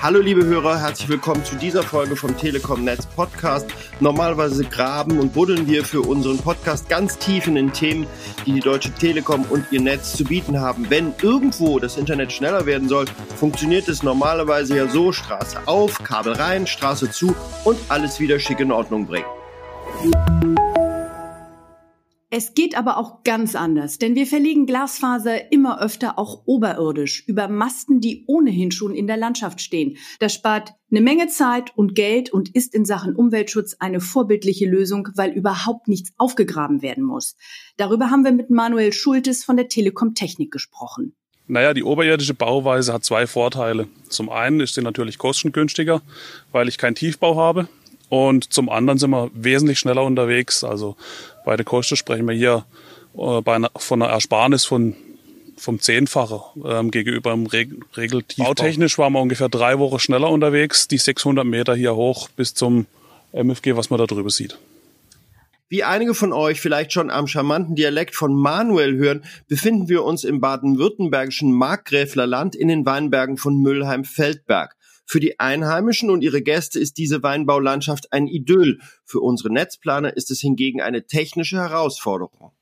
Hallo liebe Hörer, herzlich willkommen zu dieser Folge vom Telekom Netz Podcast. Normalerweise graben und buddeln wir für unseren Podcast ganz tief in den Themen, die die Deutsche Telekom und ihr Netz zu bieten haben. Wenn irgendwo das Internet schneller werden soll, funktioniert es normalerweise ja so, Straße auf, Kabel rein, Straße zu und alles wieder schick in Ordnung bringen. Es geht aber auch ganz anders, denn wir verlegen Glasfaser immer öfter auch oberirdisch über Masten, die ohnehin schon in der Landschaft stehen. Das spart eine Menge Zeit und Geld und ist in Sachen Umweltschutz eine vorbildliche Lösung, weil überhaupt nichts aufgegraben werden muss. Darüber haben wir mit Manuel Schultes von der Telekom Technik gesprochen. Naja, die oberirdische Bauweise hat zwei Vorteile. Zum einen ist sie natürlich kostengünstiger, weil ich keinen Tiefbau habe. Und zum anderen sind wir wesentlich schneller unterwegs. Also bei der Kosten sprechen wir hier äh, bei einer, von einer Ersparnis von vom Zehnfache ähm, gegenüber dem Reg Regeltiefbau. Bautechnisch waren wir ungefähr drei Wochen schneller unterwegs, die 600 Meter hier hoch bis zum MFG, was man da drüber sieht. Wie einige von euch vielleicht schon am charmanten Dialekt von Manuel hören, befinden wir uns im baden-württembergischen Markgräflerland in den Weinbergen von Müllheim-Feldberg. Für die Einheimischen und ihre Gäste ist diese Weinbaulandschaft ein Idyll. Für unsere Netzplaner ist es hingegen eine technische Herausforderung.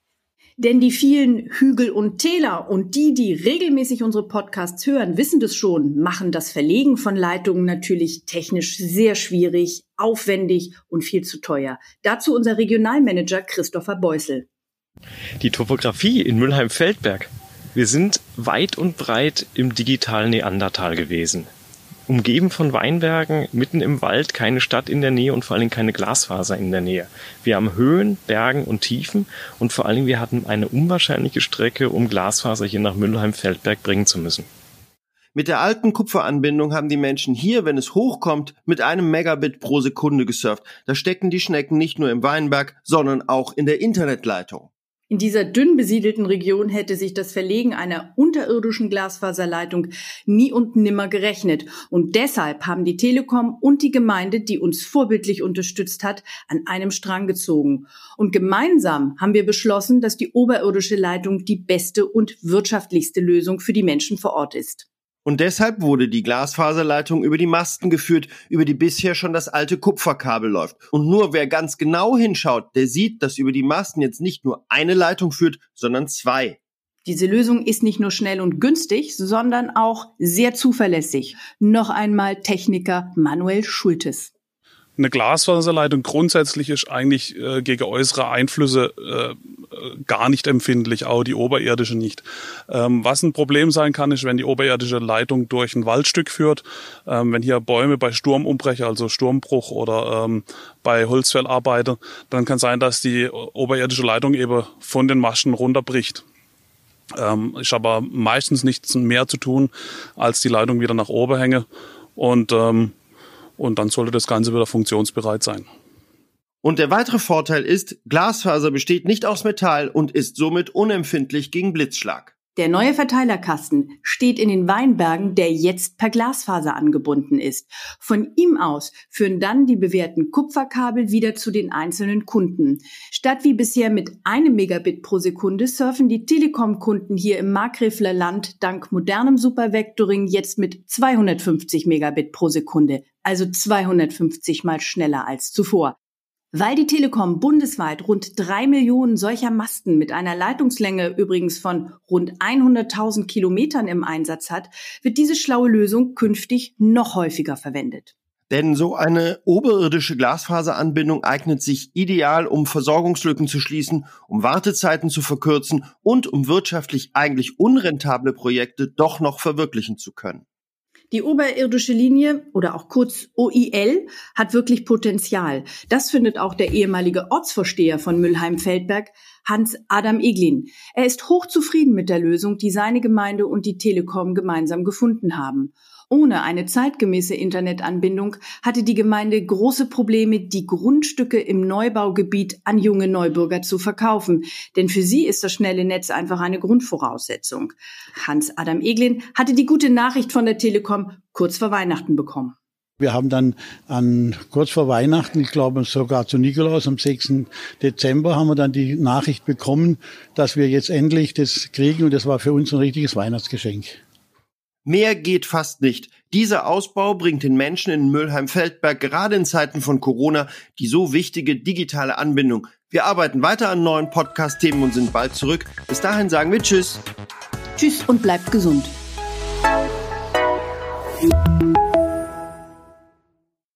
Denn die vielen Hügel und Täler und die, die regelmäßig unsere Podcasts hören, wissen das schon, machen das Verlegen von Leitungen natürlich technisch sehr schwierig, aufwendig und viel zu teuer. Dazu unser Regionalmanager Christopher Beusel. Die Topografie in Mülheim-Feldberg. Wir sind weit und breit im digitalen Neandertal gewesen umgeben von Weinbergen, mitten im Wald, keine Stadt in der Nähe und vor allen Dingen keine Glasfaser in der Nähe. Wir haben Höhen, Bergen und Tiefen und vor allen Dingen wir hatten eine unwahrscheinliche Strecke, um Glasfaser hier nach Müllheim-Feldberg bringen zu müssen. Mit der alten Kupferanbindung haben die Menschen hier, wenn es hochkommt, mit einem Megabit pro Sekunde gesurft. Da stecken die Schnecken nicht nur im Weinberg, sondern auch in der Internetleitung. In dieser dünn besiedelten Region hätte sich das Verlegen einer unterirdischen Glasfaserleitung nie und nimmer gerechnet. Und deshalb haben die Telekom und die Gemeinde, die uns vorbildlich unterstützt hat, an einem Strang gezogen. Und gemeinsam haben wir beschlossen, dass die oberirdische Leitung die beste und wirtschaftlichste Lösung für die Menschen vor Ort ist. Und deshalb wurde die Glasfaserleitung über die Masten geführt, über die bisher schon das alte Kupferkabel läuft. Und nur wer ganz genau hinschaut, der sieht, dass über die Masten jetzt nicht nur eine Leitung führt, sondern zwei. Diese Lösung ist nicht nur schnell und günstig, sondern auch sehr zuverlässig. Noch einmal Techniker Manuel Schultes eine Glasfaserleitung grundsätzlich ist eigentlich äh, gegen äußere Einflüsse äh, gar nicht empfindlich, auch die oberirdische nicht. Ähm, was ein Problem sein kann, ist, wenn die oberirdische Leitung durch ein Waldstück führt, ähm, wenn hier Bäume bei Sturmumbrecher, also Sturmbruch oder ähm, bei Holzfällarbeiter, dann kann sein, dass die oberirdische Leitung eben von den Maschen runterbricht. Ähm, ist aber meistens nichts mehr zu tun, als die Leitung wieder nach oben hänge und ähm, und dann sollte das Ganze wieder funktionsbereit sein. Und der weitere Vorteil ist, Glasfaser besteht nicht aus Metall und ist somit unempfindlich gegen Blitzschlag. Der neue Verteilerkasten steht in den Weinbergen, der jetzt per Glasfaser angebunden ist. Von ihm aus führen dann die bewährten Kupferkabel wieder zu den einzelnen Kunden. Statt wie bisher mit einem Megabit pro Sekunde surfen die Telekom-Kunden hier im Markgräfler Land dank modernem Supervectoring jetzt mit 250 Megabit pro Sekunde, also 250 mal schneller als zuvor. Weil die Telekom bundesweit rund drei Millionen solcher Masten mit einer Leitungslänge übrigens von rund 100.000 Kilometern im Einsatz hat, wird diese schlaue Lösung künftig noch häufiger verwendet. Denn so eine oberirdische Glasfaseranbindung eignet sich ideal, um Versorgungslücken zu schließen, um Wartezeiten zu verkürzen und um wirtschaftlich eigentlich unrentable Projekte doch noch verwirklichen zu können. Die oberirdische Linie oder auch kurz OIL hat wirklich Potenzial. Das findet auch der ehemalige Ortsvorsteher von Müllheim-Feldberg, Hans Adam Eglin. Er ist hochzufrieden mit der Lösung, die seine Gemeinde und die Telekom gemeinsam gefunden haben. Ohne eine zeitgemäße Internetanbindung hatte die Gemeinde große Probleme, die Grundstücke im Neubaugebiet an junge Neubürger zu verkaufen. Denn für sie ist das schnelle Netz einfach eine Grundvoraussetzung. Hans-Adam Eglin hatte die gute Nachricht von der Telekom kurz vor Weihnachten bekommen. Wir haben dann an, kurz vor Weihnachten, ich glaube sogar zu Nikolaus am 6. Dezember, haben wir dann die Nachricht bekommen, dass wir jetzt endlich das kriegen und das war für uns ein richtiges Weihnachtsgeschenk. Mehr geht fast nicht. Dieser Ausbau bringt den Menschen in Mülheim-Feldberg gerade in Zeiten von Corona die so wichtige digitale Anbindung. Wir arbeiten weiter an neuen Podcast-Themen und sind bald zurück. Bis dahin sagen wir Tschüss. Tschüss und bleibt gesund.